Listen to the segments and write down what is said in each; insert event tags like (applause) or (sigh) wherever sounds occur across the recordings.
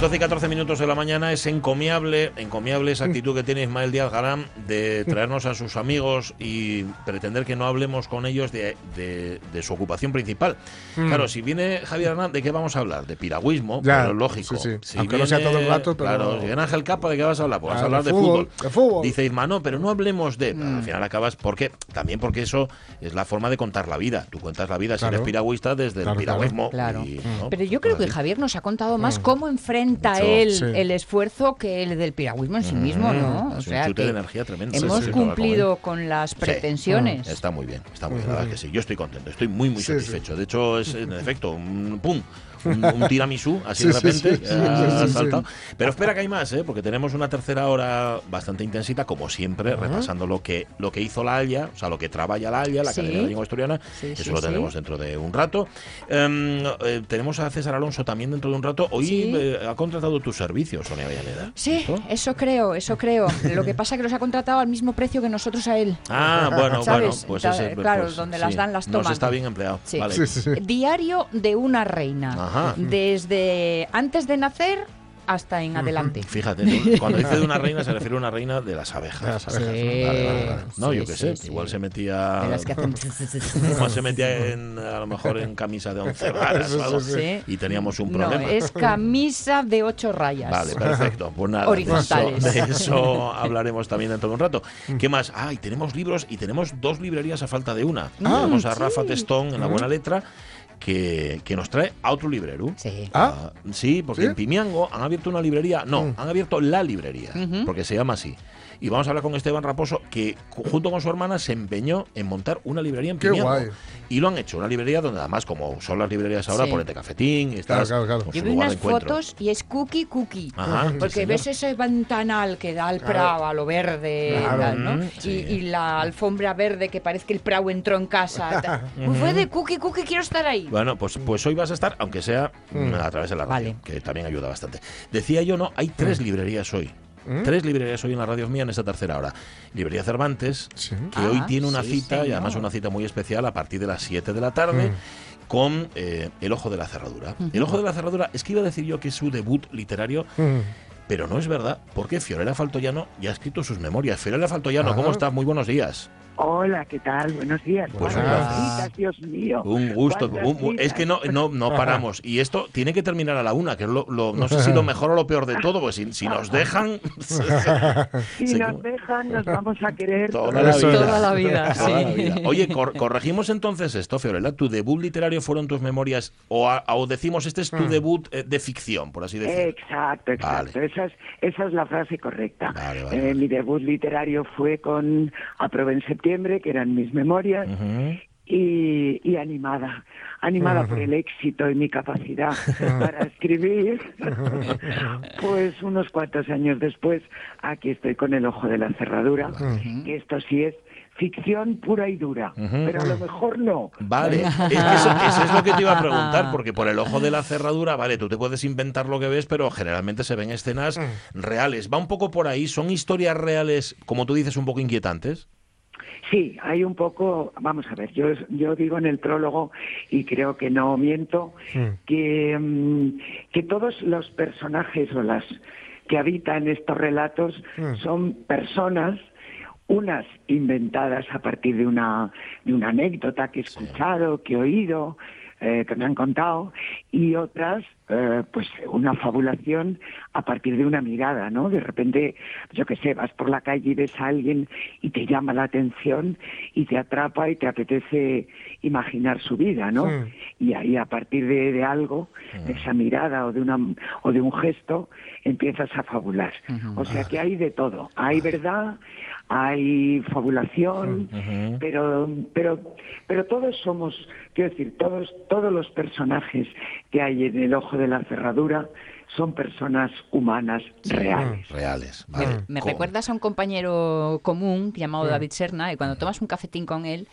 Las 12 y 14 minutos de la mañana es encomiable, encomiable esa actitud que tiene Ismael Díaz Galán de traernos a sus amigos y pretender que no hablemos con ellos de, de- de su ocupación principal. Mm. Claro, si viene Javier Hernández, ¿de qué vamos a hablar? De piragüismo, Ya, pero lógico. sí, sí. Si Aunque no sea viene- todo el rato, pero- Claro, si viene Ángel Capa, ¿de qué vas a hablar? Pues vas a hablar de de fútbol, fútbol. de fútbol. Dice Isma, no, pero no hablemos de... Mm. Al final acabas, porque También porque eso es la forma de contar la vida. Tú cuentas la vida si Claro. eres piragüista desde Claro, el piragüismo. Claro. y, Mm. ¿no? Pero yo creo que. Javier nos ha contado más cómo enfrenta Mucho, él sí. el esfuerzo que el del piragüismo en sí mismo, ¿no? Mm, un chute de energía tremendo. hemos cumplido con las pretensiones. Sí, está muy bien, está muy bien, la verdad que sí. Yo estoy contento, estoy muy, muy satisfecho. De hecho, es en efecto un pum. Un, un tiramisú, así Sí, de repente, sí, sí, ha sí, sí, saltado. sí. Pero espera que hay más, ¿eh? porque tenemos una tercera hora bastante intensita, como siempre, repasando lo que, lo que hizo la Haya, o sea, lo que trabaja la Haya, la Sí. Academia de Lengua Asturiana. Sí, Eso sí, lo sí. tenemos dentro de un rato. Em, eh, tenemos a César Alonso también dentro de un rato. Hoy Sí. eh, ha contratado tus servicios, Sonia Villaneda. Sí, eso creo, eso creo. Lo que pasa es que los ha contratado al mismo precio que nosotros a él. Ah, bueno, (laughs) ¿Sabes? bueno, pues ese, claro, pues, donde sí, las dan las Nos toman. está bien empleado. Sí. Vale. Sí, sí, sí. Diario de una reina. Ajá. Desde antes de nacer hasta en adelante. Fíjate, ¿no? cuando dice de una (laughs) reina se refiere a una reina de las abejas. De las abejas, Sí. Vale, vale, vale. No, Sí, yo qué sí, sé, sí. igual se metía. De las que hacen- (laughs) Igual se metía en, a lo mejor en camisa de once varas o algo, Sí. y teníamos un No, problema. es camisa de ocho rayas. Vale, perfecto. Pues nada, de Horizontales. eso, de eso (laughs) hablaremos también dentro de un rato. ¿Qué más? Ah, y tenemos libros y tenemos dos librerías a falta de una. tenemos a Rafa Testón en la buena letra. Que, que nos trae a otro librero. Sí. Ah. sí, porque ¿Sí? en Pimiango han abierto una librería. No, Mm. han abierto la librería, porque se llama así. Y vamos a hablar con Esteban Raposo, que junto con su hermana se empeñó en montar una librería en guay. Y lo han hecho, una librería donde además, como son las librerías ahora, Sí. ponete cafetín, estás claro, claro. Yo vi lugar unas fotos y es cookie cookie. Ajá, Porque ves ese ventanal que da al Claro. prado, a lo verde, Claro. tal, ¿no? Mm, Y- la alfombra verde que parece que el prado entró en casa. (laughs) Pues fue de cookie cookie, quiero estar ahí. Bueno, pues, pues hoy vas a estar, aunque sea Mm. a través de la radio, Vale. que también ayuda bastante. Decía yo, no, hay tres librerías hoy. Mm. Tres librerías hoy en la radio mía en esta tercera hora. Librería Cervantes, Sí. que Ah, hoy tiene una sí, cita, y además una cita muy especial, a partir de las 7 de la tarde. Mm. Con eh, El Ojo de la Cerradura. El Ojo de la Cerradura, es que iba a decir yo que es su debut literario, Mm. pero no es verdad, porque Fiorella Faltoyano ya ha escrito sus memorias. Fiorella Faltoyano, Ah. ¿cómo estás? Muy buenos días. Hola, ¿qué tal? Buenos días. Pues un ¿Cuántas placer. citas, Dios mío. Un gusto. ¿Cuántas un- es que no, no, no (laughs) paramos. Y esto tiene que terminar a la una, que es lo, lo- no sé si lo mejor o lo peor de todo, pues si, si nos dejan. (laughs) Si se- nos dejan, nos vamos a querer. Toda la vida. es. Toda la vida, Toda la sí. vida. Oye, cor- corregimos entonces esto, Fiorella. ¿Tu debut literario fueron tus memorias? O, a- o decimos, este es tu Mm. debut eh, de ficción, por así decirlo? Exacto, exacto. Vale. Esa, es, esa es la frase correcta. Vale, vale, Eh, vale. Mi debut literario fue con Aprobé en septiembre, que eran mis memorias, y, y animada, animada por el éxito y mi capacidad para escribir. pues unos cuantos años después, aquí estoy con el ojo de la cerradura, que esto sí es ficción pura y dura, pero a lo mejor no. Vale, es que eso, eso es lo que te iba a preguntar, porque por el ojo de la cerradura, vale, tú te puedes inventar lo que ves, pero generalmente se ven escenas reales. Va un poco por ahí, son historias reales, como tú dices, un poco inquietantes. Sí, hay un poco, vamos a ver, yo, yo digo en el prólogo, y creo que no miento, que, mm, que todos los personajes o las que habitan estos relatos son personas, unas inventadas a partir de una, de una anécdota que he escuchado, que he oído, eh, que me han contado y otras eh, pues una fabulación a partir de una mirada, ¿no? De repente, yo qué sé, vas por la calle y ves a alguien y te llama la atención y te atrapa y te apetece imaginar su vida, ¿no? Y ahí a partir de, de algo, de esa mirada o de una o de un gesto, empiezas a fabular. O sea que hay de todo, hay verdad, hay fabulación, pero pero pero todos somos, quiero decir, todos todos los personajes que hay en el ojo de la cerradura son personas humanas reales. Reales. Me, vale. me Co- recuerdas a un compañero común llamado David Serna y cuando tomas un cafetín con él,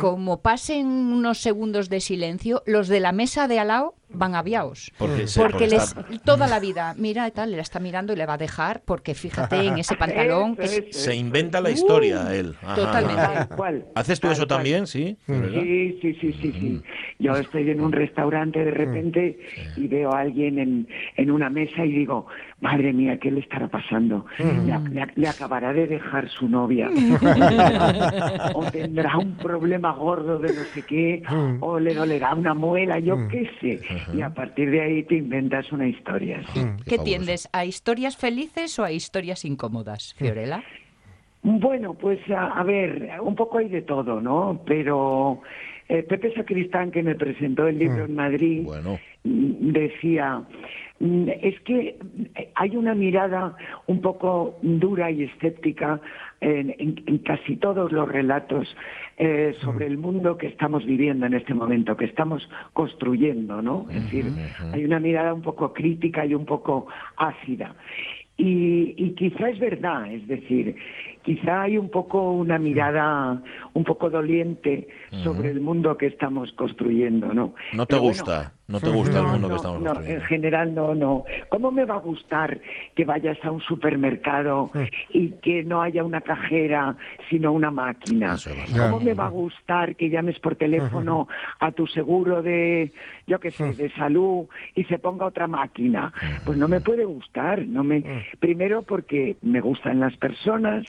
como pasen unos segundos de silencio, los de la mesa de al lado van aviados. Porque, sí, Porque les está- toda la vida, mira y tal, le la está mirando y le va a dejar porque fíjate en ese (laughs) pantalón es- se inventa la historia él. Ajá, totalmente. ajá. ¿Haces tú eso también? Sí. Sí, sí, sí, sí, sí. Yo estoy en un restaurante de repente y veo a alguien en, en una mesa y digo, madre mía, ¿qué le estará pasando? Le, le- le acabará de dejar su novia. (laughs) o tendrá un problema gordo de no sé qué, o le dolerá una muela, yo qué sé. Y a partir de ahí te inventas una historia. sí. ¿Qué fabuloso. tiendes? ¿A historias felices o a historias incómodas, Fiorella? Bueno, pues a, a ver, un poco hay de todo, ¿no? Pero eh, Pepe Sacristán, que me presentó el libro en Madrid, Bueno. mm, decía, es que eh, hay una mirada un poco dura y escéptica en, en- en casi todos los relatos eh, sobre el mundo que estamos viviendo en este momento, que estamos construyendo, ¿no? Es decir, hay una mirada un poco crítica y un poco ácida. Y, y quizá es verdad, es decir, quizá hay un poco una mirada un poco doliente sobre el mundo que estamos construyendo, ¿no? No te Pero bueno, gusta, no te gusta el no, mundo que estamos no, en construyendo. general no, no. ¿Cómo me va a gustar que vayas a un supermercado y que no haya una cajera, sino una máquina? ¿Cómo me va a gustar que llames por teléfono a tu seguro de, yo qué sé, de salud y se ponga otra máquina? Pues no me puede gustar. No me, primero porque me gustan las personas,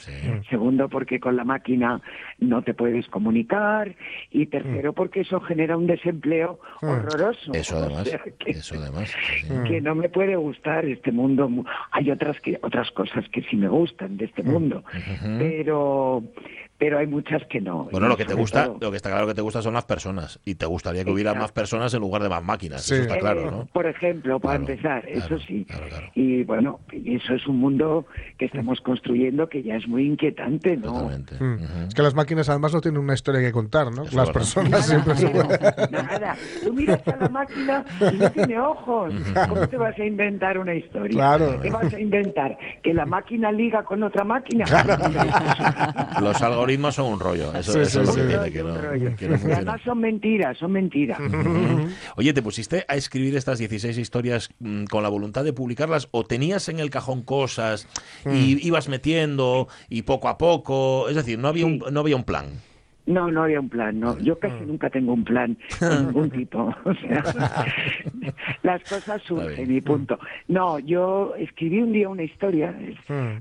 segundo porque con la máquina no te puedes comunicar y tercero porque eso genera un desempleo horroroso. Eso O además, sea que- eso además. sí, (laughs) que no me puede gustar este mundo. mu- Hay otras que otras cosas que sí me gustan de este mundo, pero pero hay muchas que no. Bueno, Y lo que te gusta, todo- lo que está claro que te gusta son las personas y te gustaría que hubiera más Exacto. personas en lugar de más máquinas. Sí. Eso está claro, Eh, ¿no? Por ejemplo, para Claro, empezar, claro, eso sí. claro, claro. Y bueno, eso es un mundo que estamos construyendo que ya es muy inquietante, ¿no? Totalmente. Mm. Ujú. Es que las máquinas además no tienen una historia que contar, ¿no? Eso las personas siempre se Nada, nada. Tú miras a la máquina y no tiene ojos. ¿Cómo te vas a inventar una historia? Claro. ¿Qué vas a inventar? ¿Que la máquina liga con otra máquina? Los algoritmos son un rollo. Eso, Sí, eso es lo sí, que sí. tiene, que no, Un rollo. que no Y funciona. además son mentiras, son mentiras. Oye, ¿te pusiste a escribir estas 16 historias mm, con la voluntad de publicarlas o tenías en el cajón cosas y ibas metiendo y poco a poco? Es decir, no había un, no había un plan. No, no había un plan, no. Yo casi nunca tengo un plan de (laughs) ningún tipo. (laughs) O sea, (laughs) las cosas surgen y punto. No, yo escribí un día una historia es-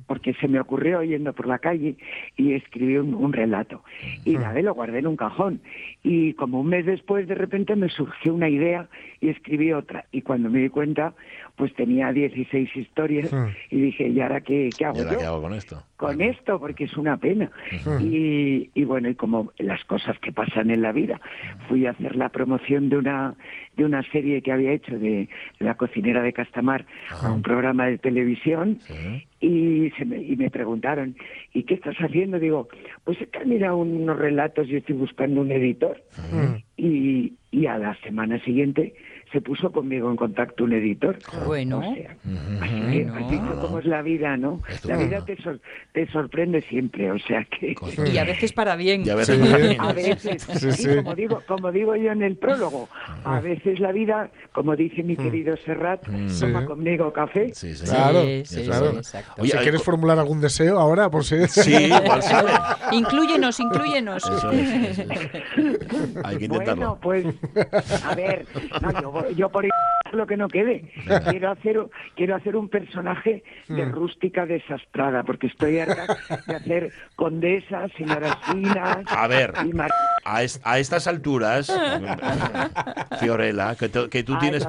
porque se me ocurrió yendo por la calle y escribí un, un relato. Y la lo guardé en un cajón. Y como un mes después, de repente me surgió una idea y escribí otra. Y cuando me di cuenta, pues tenía 16 historias y dije, ¿y ahora qué, qué hago ¿Y ahora yo? qué hago con esto? Con esto porque es una pena. Y, y bueno y como las cosas que pasan en la vida fui a hacer la promoción de una de una serie que había hecho de, la cocinera de Castamar a un programa de televisión Sí. y se me, y me preguntaron ¿y qué estás haciendo? digo pues he mirado unos relatos y estoy buscando un editor y, y a la semana siguiente se puso conmigo en contacto un editor Bueno. o sea, así que Bueno. has visto cómo es la vida, ¿no? La vida te, sor- te sorprende siempre, o sea que... Y a veces para bien. Sí. A veces, Sí, sí, sí. como digo, como digo yo en el prólogo, a veces la vida, como dice mi querido Serrat, toma Sí. conmigo café. Sí, sí. Claro, Sí, sí, claro. exacto. Oye, quieres formular algún deseo ahora, por si... Sí, (laughs) igual sale. Inclúyenos, inclúyenos. Eso es, eso es. (laughs) Hay que intentarlo. Bueno, pues, a ver, no, yo, voy- yo por lo que no quede. Quiero hacer, quiero hacer un personaje de rústica desastrada, porque estoy harta de hacer condesas, señoras finas. A ver, y mar- a, es- a estas alturas, (laughs) Fiorella, que, tú- que tú A tienes,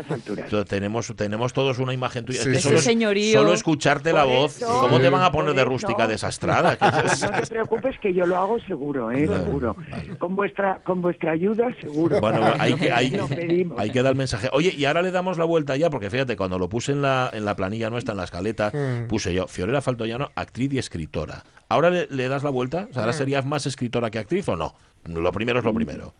tenemos, tenemos todos una imagen tuya. Es que solo, Ese señorío. solo escucharte la voz, eso- ¿cómo te van a poner de eso- rústica desastrada? (laughs) No (laughs) te preocupes que yo lo hago seguro, ¿eh? seguro. Con vuestra, con vuestra ayuda, seguro. Bueno, hay que, hay, hay que dar el mensaje. Oye, y ahora le damos la vuelta ya, porque fíjate, cuando lo puse en la, en la planilla nuestra, en la escaleta, puse yo, Fiorella Faltoyano, actriz y escritora. ¿Ahora le, le das la vuelta? O sea, ¿Ahora serías más escritora que actriz o no? Lo primero es lo primero.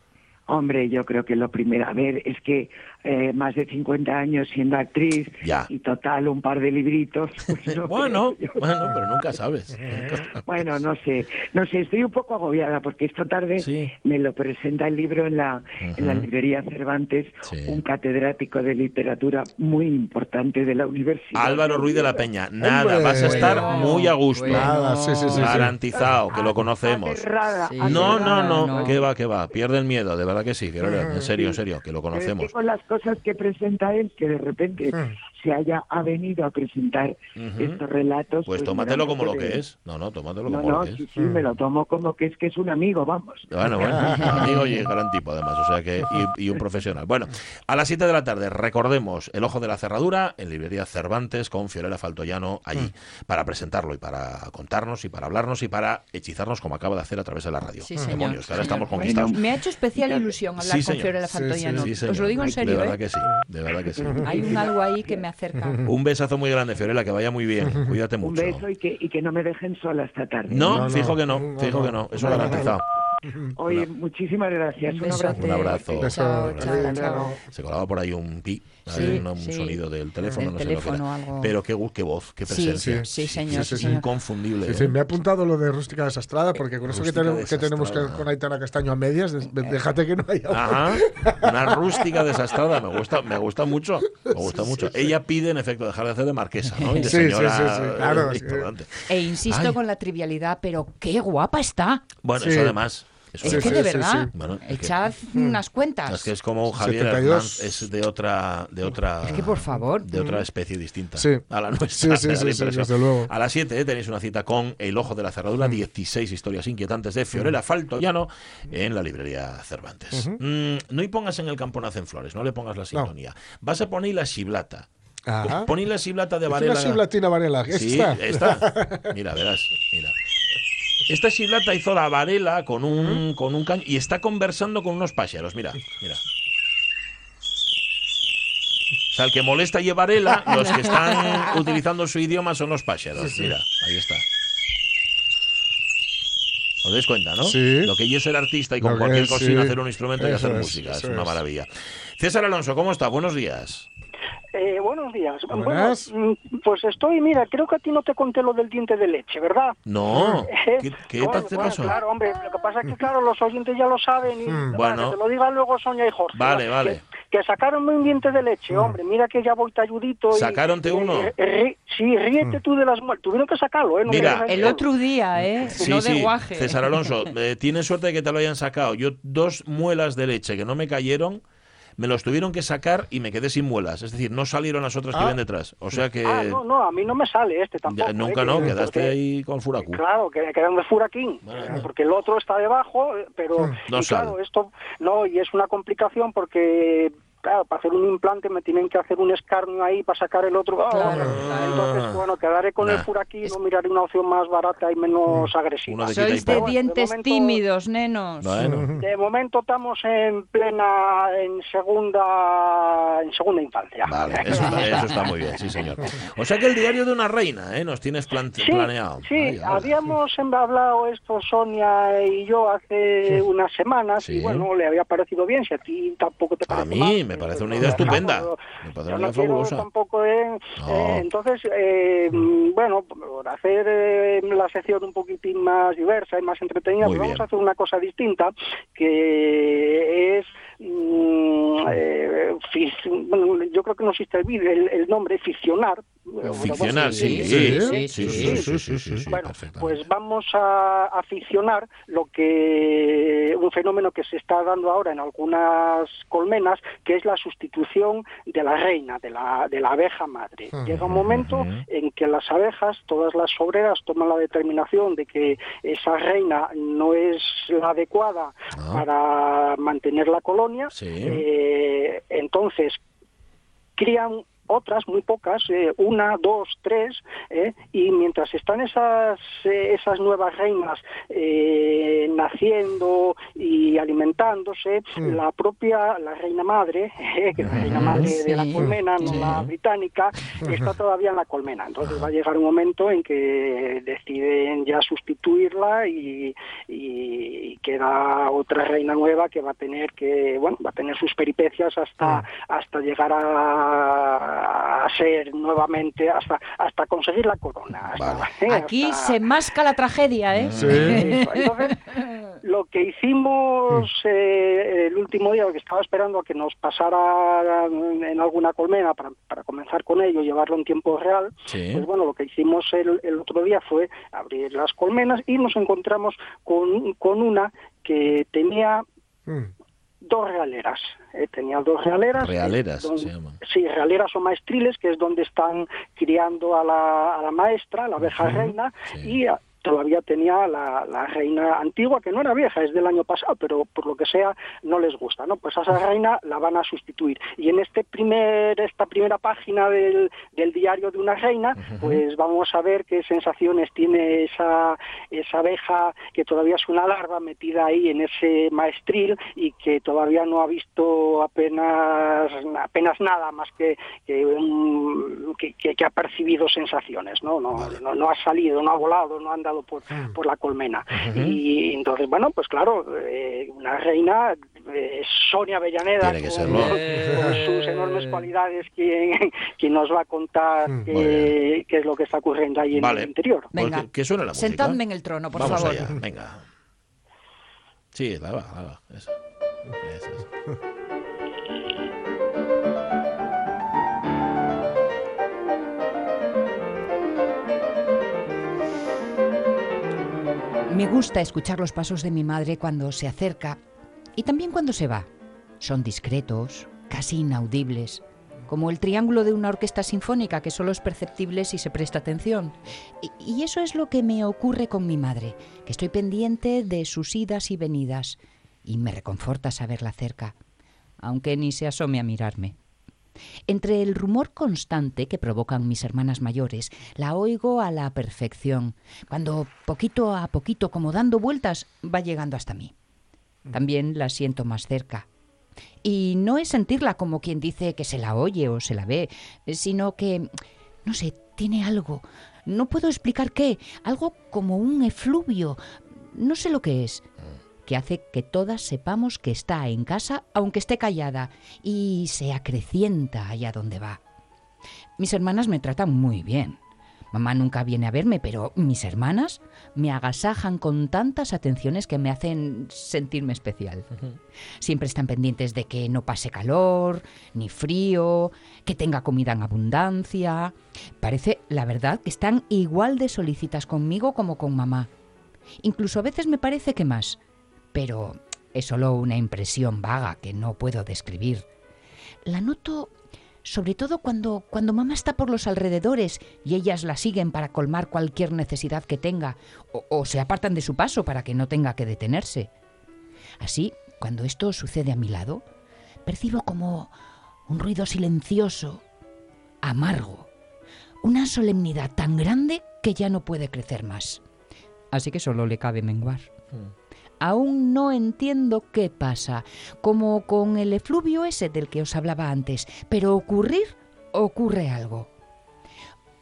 Hombre, yo creo que lo primero, a ver, es que eh, más de 50 años siendo actriz Ya. y total un par de libritos. (laughs) pues no Bueno, bueno, pero nunca sabes. Bueno, no sé, no sé, estoy un poco agobiada porque esta tarde Sí. me lo presenta el libro en la, en la librería Cervantes, Sí. un catedrático de literatura muy importante de la universidad. Álvaro Ruiz de la Peña, nada, Hombre. vas a estar Bueno, muy a gusto. bueno. Nada, sí, sí, sí, sí. Garantizado, que lo conocemos. Aterrada, Sí. No, no, no, no. que va, que va. Pierde el miedo, de verdad que sí, en serio, en serio, que lo conocemos. Cosas que presenta él, que de repente se haya ha venido a presentar estos relatos. Pues da tómatelo como lo de- que es. No, no, tómatelo No, como no, lo que es. sí, sí, me lo tomo como que es que es un amigo, vamos. Bueno, bueno, (laughs) amigo y gran tipo además, o sea que y, y un profesional. Bueno, a las 7 de la tarde recordemos El ojo de la cerradura en librería Cervantes con Fiorella Faltoyano allí para presentarlo y para contarnos y para hablarnos y para hechizarnos como acaba de hacer a través de la radio. Sí, señor. Demonios, que ahora señor. estamos conquistados. Me ha hecho especial ilusión hablar Sí, con. Fiorella Sí, sí, Fantoyano. Sí, Os lo digo en De serio, verdad ¿eh? que sí, de verdad que sí. Hay un algo ahí que me (laughs) (laughs) Un besazo muy grande, Fiorella, que vaya muy bien. (laughs) Cuídate Un mucho. beso y que, y que no me dejen sola esta tarde. No, No, no. fijo que no, fijo no. que no, eso garantizado. (laughs) Oye, muchísimas gracias. Un Un abrazo. Un abrazo. Beso. Chao, chao, chao. Se colaba por ahí un pi, Sí, un, sí. sonido del teléfono, no sé lo que teléfono, era. algo. Pero qué, qué voz, qué Sí, presencia. sí, señor, sí, sí, sí. señor. Inconfundible. Sí, ¿eh? me ha apuntado lo de rústica desastrada, porque con eso que, Rústica tenemos- que tenemos que con Aitana Castaño a medias, des- déjate que no haya. Ajá, una rústica desastrada, me gusta, me gusta mucho, me gusta mucho. Ella pide en efecto dejar de hacer de marquesa, ¿no? Y de Sí, sí, señora, sí, sí, claro, eh. E insisto Ay. con la trivialidad, pero qué guapa está. Bueno, Sí. eso además. Eso Es que de sí, verdad, sí. Bueno, es que- echad unas cuentas. Es que es como Javier 72. Hernández, es de otra, de otra, Es que, por favor. de otra especie distinta Sí. a la nuestra. Sí, sí, (laughs) me da sí, la sí, impresión. desde luego. A las 7 tenéis una cita con El Ojo de la Cerradura, 16 historias inquietantes de Fiorella Faltoyano en la librería Cervantes. Mm, no y pongas en el campo nacen flores, no le pongas la sintonía. Vas a poner la chiblata. Ajá. Poní la chiblata de Es Varela. una siblatina Varela. Sí, esta. (laughs) Mira, verás, mira. Esta chiblata hizo la Varela con un, con un caño y está conversando con unos pájaros. Mira, mira. O sea, el que molesta y Varela, (laughs) los que están utilizando su idioma son los pájaros. Mira, ahí está. ¿Os dais cuenta, no? Sí. Lo que es ser artista y con Lo cualquier es, sí. hacer un instrumento y Eso hacer es, música. Es una maravilla. César Alonso, ¿cómo está? Buenos días. Eh, buenos días. Buenas. Bueno, mm, pues estoy, mira, creo que a ti no te conté lo del diente de leche, ¿verdad? No. (laughs) ¿Qué, qué Bueno, te bueno, pasó? Claro, hombre, lo que pasa es que, claro, los oyentes ya lo saben y Mm. para Bueno. que te lo digan luego Sonia y Jorge. Vale, ¿no? vale. Que, que sacaron un diente de leche, hombre, mira que ya voy talludito. ¿Sacaronte y- uno? eh, rí- sí, ríete tú de las muertes. Tuvieron que sacarlo, ¿eh? No Mira, El otro día, ¿eh? Sí, no de sí, guaje. César Alonso, eh, tienes suerte de que te lo hayan sacado. Yo dos muelas de leche que no me cayeron, me los tuvieron que sacar y me quedé sin muelas. Es decir, no salieron las otras que Ah. ven detrás. O sea que Ah, no, no, a mí no me sale este tampoco. ya, ¿eh? nunca Que- no, quedaste porque- ahí con furacu. Claro, que quedan de furaquín, Bueno. porque el otro está debajo, eh, pero No y claro, esto no, y es una complicación porque claro, para hacer un implante me tienen que hacer un escarnio ahí para sacar el otro. Ah, Claro, bueno, Entonces, bueno, quedaré con Nah. el furaquín, no miraré una opción más barata y menos agresiva. Quita y Sois de. Bueno, de dientes momento- tímidos, nenos. Bueno, De momento estamos en plena, en segunda, en segunda infancia. vale, (laughs) eso está, eso está muy bien, sí señor. O sea que el diario de una reina, ¿eh? Nos tienes plan- Sí, planeado. sí, Ay, habíamos hablado esto Sonia y yo hace unas semanas Sí. y bueno, le había parecido bien, si a ti tampoco te A parece mí mal, me pues, parece una idea estupenda. Me parece yo una no fabulosa. tampoco, eh, No. eh, entonces, eh, bueno, por hacer eh, la sección un poquitín más diversa y más entretenida, pues vamos a hacer una cosa distinta, que es, Mm, eh, yo creo que no existe el, el, el nombre, ficcionar. Ficcionar, sí, sí, Bueno, pues vamos a, a lo que un fenómeno que se está dando ahora en algunas colmenas, que es la sustitución de la reina, de la, de la abeja madre. Ah, Llega un ah, momento ah, en que las abejas, todas las obreras, toman la determinación de que esa reina no es la adecuada para mantener la colonia Sí. Eh, entonces crían otras muy pocas, eh, una, dos, tres, eh, y mientras están esas eh, esas nuevas reinas eh, naciendo y alimentándose, la propia la reina madre, (laughs) eh, que es la reina madre de la colmena, no Sí. la británica, está todavía en la colmena. Entonces va a llegar un momento en que deciden ya sustituirla y, y queda otra reina nueva que va a tener que, bueno, va a tener sus peripecias hasta hasta llegar a, a ser nuevamente hasta hasta conseguir la corona. hasta- ¿eh? Aquí hasta- se masca la tragedia, ¿eh? Sí. eso. Entonces, lo que hicimos eh, el último día, que estaba esperando a que nos pasara en alguna colmena para, para comenzar con ello, llevarlo en tiempo real, Sí. pues bueno, lo que hicimos el, el otro día fue abrir las colmenas y nos encontramos con, con una que tenía Mm. Dos realeras. eh, tenía dos realeras. Realeras, eh, se. Sí, realeras o maestriles, que es donde están criando a la, a la maestra, la abeja reina, sí. y todavía tenía la, la reina antigua, que no era vieja, es del año pasado, pero por lo que sea no les gusta, ¿no? Pues a esa reina la van a sustituir. Y en este primer, esta primera página del, del diario de una reina, pues vamos a ver qué sensaciones tiene esa, esa abeja que todavía es una larva metida ahí en ese maestril y que todavía no ha visto apenas apenas nada más que que, un- que, que- que ha percibido sensaciones, ¿no? No, no, no ha salido, no ha volado, no ha andado por, por la colmena. Y entonces, bueno, pues claro, eh, una reina, eh, Sonia Avellaneda, con, con sus enormes cualidades, quien, (laughs) quien nos va a contar Mm. qué, qué es lo que está ocurriendo ahí en Vale. el interior. Pues Venga. que, que suene la música. Sentadme en el trono, por Vamos favor. allá, venga. Sí, la va, la va. Eso. Eso es. Me gusta escuchar los pasos de mi madre cuando se acerca y también cuando se va. Son discretos, casi inaudibles, como el triángulo de una orquesta sinfónica que solo es perceptible si se presta atención. Y, y eso es lo que me ocurre con mi madre, que estoy pendiente de sus idas y venidas, y me reconforta saberla cerca, aunque ni se asome a mirarme. Entre el rumor constante que provocan mis hermanas mayores, la oigo a la perfección, cuando poquito a poquito, como dando vueltas, va llegando hasta mí. También la siento más cerca. Y no es sentirla como quien dice que se la oye o se la ve, sino que, no sé, tiene algo. No puedo explicar qué, algo como un efluvio. No sé lo que es que hace que todas sepamos que está en casa aunque esté callada y se acrecienta allá donde va. Mis hermanas me tratan muy bien. Mamá nunca viene a verme, pero mis hermanas me agasajan con tantas atenciones que me hacen sentirme especial. Siempre están pendientes de que no pase calor, ni frío, que tenga comida en abundancia. Parece, la verdad, que están igual de solicitas conmigo como con mamá. Incluso a veces me parece que más, pero es solo una impresión vaga que no puedo describir. La noto sobre todo cuando, cuando mamá está por los alrededores y ellas la siguen para colmar cualquier necesidad que tenga, o, o se apartan de su paso para que no tenga que detenerse. Así, cuando esto sucede a mi lado, percibo como un ruido silencioso, amargo, una solemnidad tan grande que ya no puede crecer más. Así que solo le cabe menguar. Aún no entiendo qué pasa, como con el efluvio ese del que os hablaba antes, pero ocurrir, ocurre algo.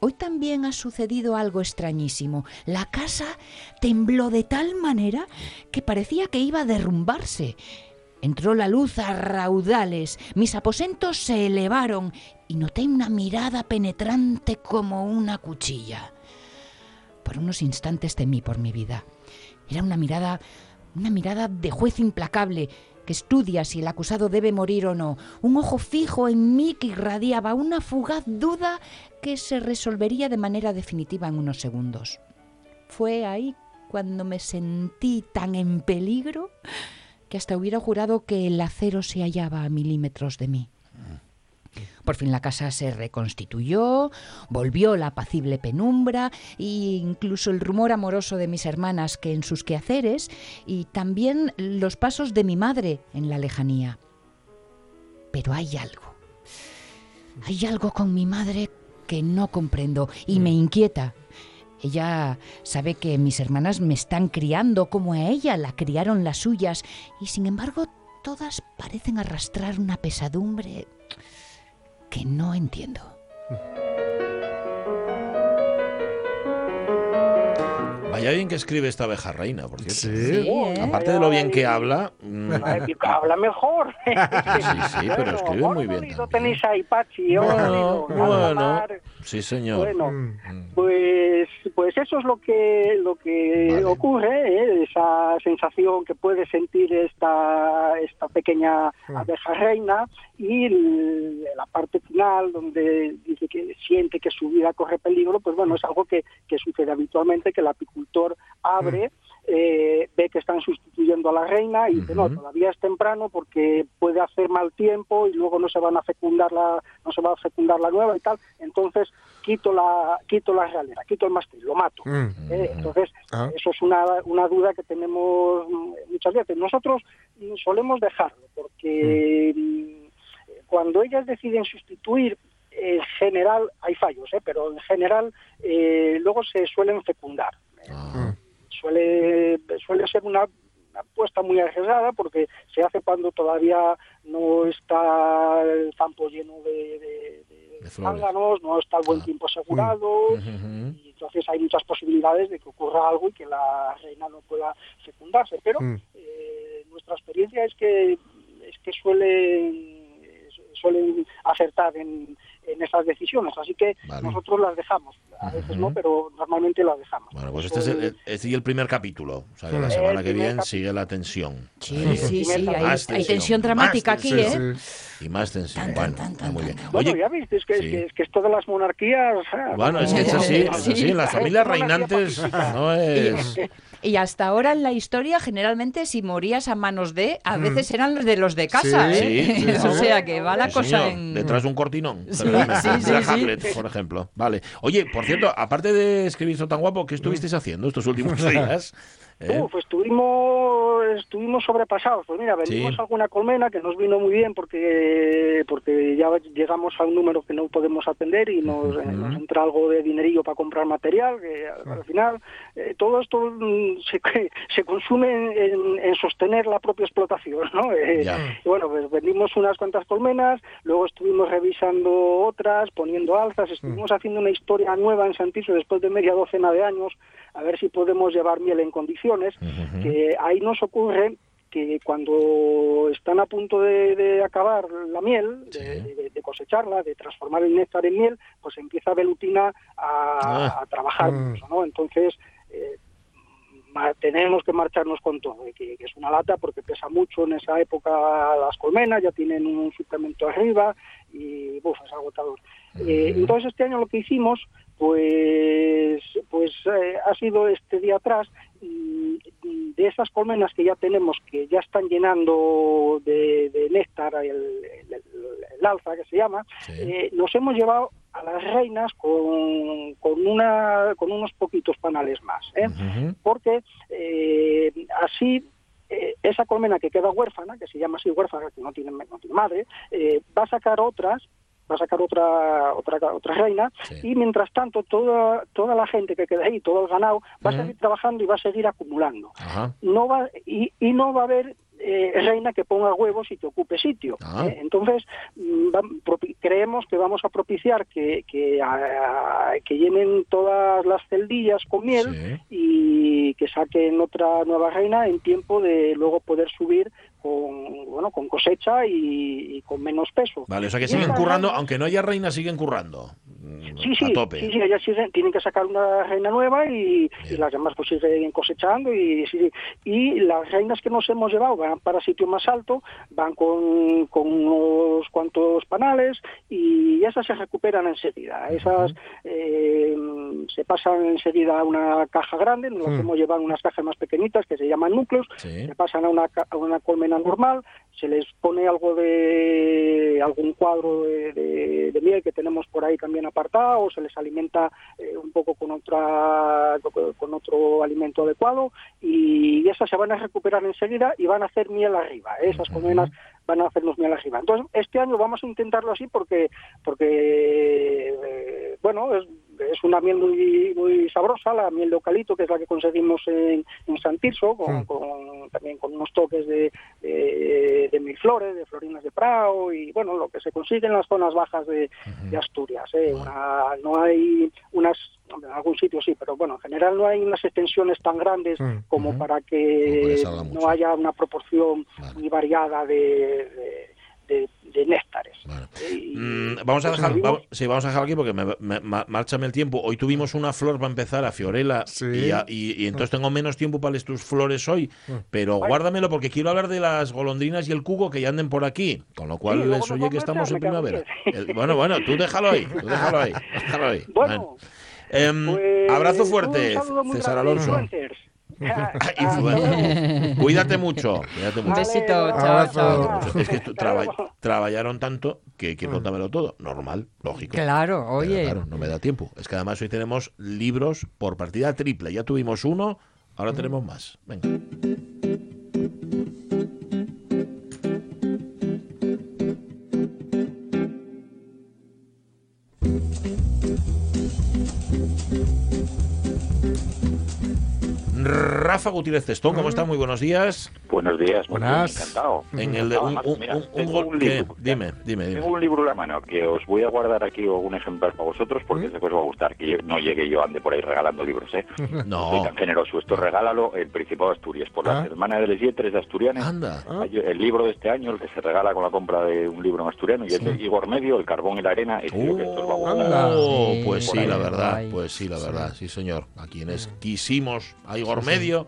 Hoy también ha sucedido algo extrañísimo. La casa tembló de tal manera que parecía que iba a derrumbarse. Entró la luz a raudales, mis aposentos se elevaron y noté una mirada penetrante como una cuchilla. Por unos instantes temí por mi vida. Era una mirada, una mirada de juez implacable que estudia si el acusado debe morir o no, un ojo fijo en mí que irradiaba una fugaz duda que se resolvería de manera definitiva en unos segundos. Fue ahí cuando me sentí tan en peligro que hasta hubiera jurado que el acero se hallaba a milímetros de mí. Por fin la casa se reconstituyó, volvió la apacible penumbra e incluso el rumor amoroso de mis hermanas que en sus quehaceres y también los pasos de mi madre en la lejanía. Pero hay algo. Hay algo con mi madre que no comprendo y me inquieta. Ella sabe que mis hermanas me están criando como a ella la criaron las suyas y sin embargo todas parecen arrastrar una pesadumbre que no entiendo. Vaya bien que escribe esta abeja reina, por cierto. Sí. Sí, ¿eh? Aparte de lo bien que habla, mm, Habla mejor. sí, sí, pero escribe muy bien tenéis ahí, Pachi. Bueno, Bueno, bueno, sí señor. Bueno, Mm. pues, pues eso es lo que lo que Vale. ocurre, ¿eh? esa sensación que puede sentir esta esta pequeña Mm. abeja reina y el- la parte final donde dice que siente que su vida corre peligro, pues bueno, es algo que, que sucede habitualmente, que el abre, eh, ve que están sustituyendo a la reina y dice, no, todavía es temprano porque puede hacer mal tiempo y luego no se van a fecundar la, no se va a fecundar la nueva y tal, entonces quito la, quito la realera, quito el mástil, lo mato. Mm. ¿eh? Entonces, Ah. eso es una, una duda que tenemos mm, muchas veces. Nosotros mm, solemos dejarlo, porque mm, cuando ellas deciden sustituir, en general, hay fallos, ¿eh? pero en general eh, luego se suelen fecundar. Ah, Suele, suele ser una, apuesta muy arriesgada porque se hace cuando todavía no está el campo lleno de, de, no está el buen Ah. tiempo asegurado, y entonces hay muchas posibilidades de que ocurra algo y que la reina no pueda fecundarse. Pero Mm. eh, nuestra experiencia es que es que suelen suelen acertar en, en esas decisiones, así que Vale. nosotros las dejamos. A veces no, Ujú. pero normalmente las dejamos. Bueno, pues este es el, es- este y el primer capítulo. O sea, que la semana que viene sigue la tensión. Sí, Ahí. sí, sí, hay, Más hay tensión más dramática aquí, tensión. ¿eh? Sí. Y más tensión. Tan, Bueno, tan, tan, ah, muy bien. tan. Bueno, Oye, ya viste, es que, sí. es que, es que esto de las monarquías... bueno, es que es así, es Sí. así. En las familias reinantes no es... Y hasta ahora en la historia, generalmente, si morías a manos de, a Mm. veces eran los de los de casa, Sí, ¿eh? sí, sí, (laughs) o sea que va la cosa señor, en... Detrás de un cortinón. De. Hamlet, por ejemplo. Vale. Oye, por cierto, aparte de escribir esto tan guapo, ¿qué estuvisteis haciendo estos últimos (laughs) días? ¿Eh? Uf, estuvimos, estuvimos sobrepasados. Pues mira, vendimos Sí. alguna colmena que nos vino muy bien porque porque ya llegamos a un número que no podemos atender y nos, eh, nos entra algo de dinerillo para comprar material. Que al, al final eh, todo esto mm, se, (laughs) se consume en, en sostener la propia explotación, ¿no? Eh, Ya. y bueno, pues vendimos unas cuantas colmenas, luego estuvimos revisando otras, poniendo alzas, estuvimos haciendo una historia nueva en Santiso después de media docena de años, a ver si podemos llevar miel en condiciones, Que ahí nos ocurre que cuando están a punto de, de acabar la miel, de, Sí. de- de cosecharla, de transformar el néctar en miel, pues empieza Velutina a, Ah. a trabajar Mm. mucho, ¿no? Entonces, eh, tenemos que marcharnos con todo, que, que es una lata porque pesa mucho en esa época las colmenas, ya tienen un suplemento arriba y buf, es agotador. Eh, entonces este año lo que hicimos pues pues eh, ha sido este día atrás y, y de esas colmenas que ya tenemos que ya están llenando de, de néctar el, el- el- el alza que se llama Sí. eh, nos hemos llevado a las reinas con, con una con unos poquitos panales más ¿eh? Porque eh, así eh, esa colmena que queda huérfana, que se llama así huérfana, que no tiene, no tiene madre, va a sacar otras, va a sacar otra otra otra reina Sí. y mientras tanto toda toda la gente que queda ahí, todo el ganado va a seguir trabajando y va a seguir acumulando. Ajá. No va y, y no va a haber eh, reina que ponga huevos y que ocupe sitio. Ah. ¿eh? Entonces, mm, va- creemos que vamos a propiciar que, que, ah, que llenen todas las celdillas con miel Sí. y que saquen otra nueva reina en tiempo de luego poder subir con bueno con cosecha y, y con menos peso. Vale, o sea que Y siguen currando, aunque no haya reina, siguen currando. Mm, Sí, sí, a tope. sí, sí, ellas tienen que sacar una reina nueva y, y las demás pues siguen cosechando y, y las reinas que nos hemos llevado van para sitio más alto, van con, con unos cuantos panales y esas se recuperan enseguida. Esas eh, se pasan enseguida a una caja grande, nos las Mm. hemos llevado unas cajas más pequeñitas que se llaman núcleos, se pasan a una, a una colmena normal, se les pone algo de algún cuadro de, de- de miel que tenemos por ahí también apartado, se les alimenta eh, un poco con otra con otro alimento adecuado y esas se van a recuperar enseguida y van a hacer miel arriba. ¿eh? Esas colmenas van a hacernos miel arriba. Entonces este año vamos a intentarlo así porque porque eh, bueno es es una miel muy muy sabrosa, la miel de eucalipto, que es la que conseguimos en, en San Tirso, con, con- también con unos toques de, de, de mil flores, de florinas de Prado, y bueno, lo que se consigue en las zonas bajas de, de Asturias. ¿eh? Una- no hay unas, en algún sitio sí, pero bueno, en general no hay unas extensiones tan grandes Mm. como para Como para que no haya una proporción Vale. muy variada de, de, néctares. Y- Mm, vamos a pues dejar, vamos, sí, vamos a dejar aquí porque me, me- márchame el tiempo. Hoy tuvimos una flor para empezar a Fiorella Sí. y, a- y- y entonces tengo menos tiempo para tus flores hoy, Mm. pero Vale. guárdamelo porque quiero hablar de las golondrinas y el cugo que ya anden por aquí, con lo cual Sí, les oye que estamos en primavera. El- bueno, bueno, tú déjalo ahí, tú déjalo ahí, (laughs) déjalo ahí. Bueno, Em, pues, abrazo fuerte, César Alonso. influencers. Ay, (laughs) influencer. Cuídate mucho, cuídate mucho. besito, chao. Es que traba- trabajaron tanto que quiero contármelo todo. Normal, lógico. Claro, Pero oye. claro, no me da tiempo. Es que además hoy tenemos libros por partida triple. Ya tuvimos uno, ahora tenemos más. Venga. Rafa Gutiérrez Testón, ¿cómo está? Muy buenos días. Buenos días, bien, Buenas. encantado. En el de No, un, Mar- un- mira, un- un tengo gol- un ¿qué? libro. Dime, dime, dime. Tengo un libro en la mano que os voy a guardar aquí un ejemplar para vosotros porque sé que os va a gustar, que yo- no llegue yo ande por ahí regalando libros, ¿eh? (laughs) Soy No, tan generoso. Esto regálalo el Principado de Asturias por la Ah. Hermana de Les Yetres de Asturianes. anda. Ah. El libro de este año, el que se regala con la compra de un libro en asturiano, y el de Igor Medio, El Carbón y la Arena, y creo que esto os va a gustar. Oh, Sí, pues por sí, la verdad, pues sí, la verdad, sí, señor. A quienes quisimos a Igor Medio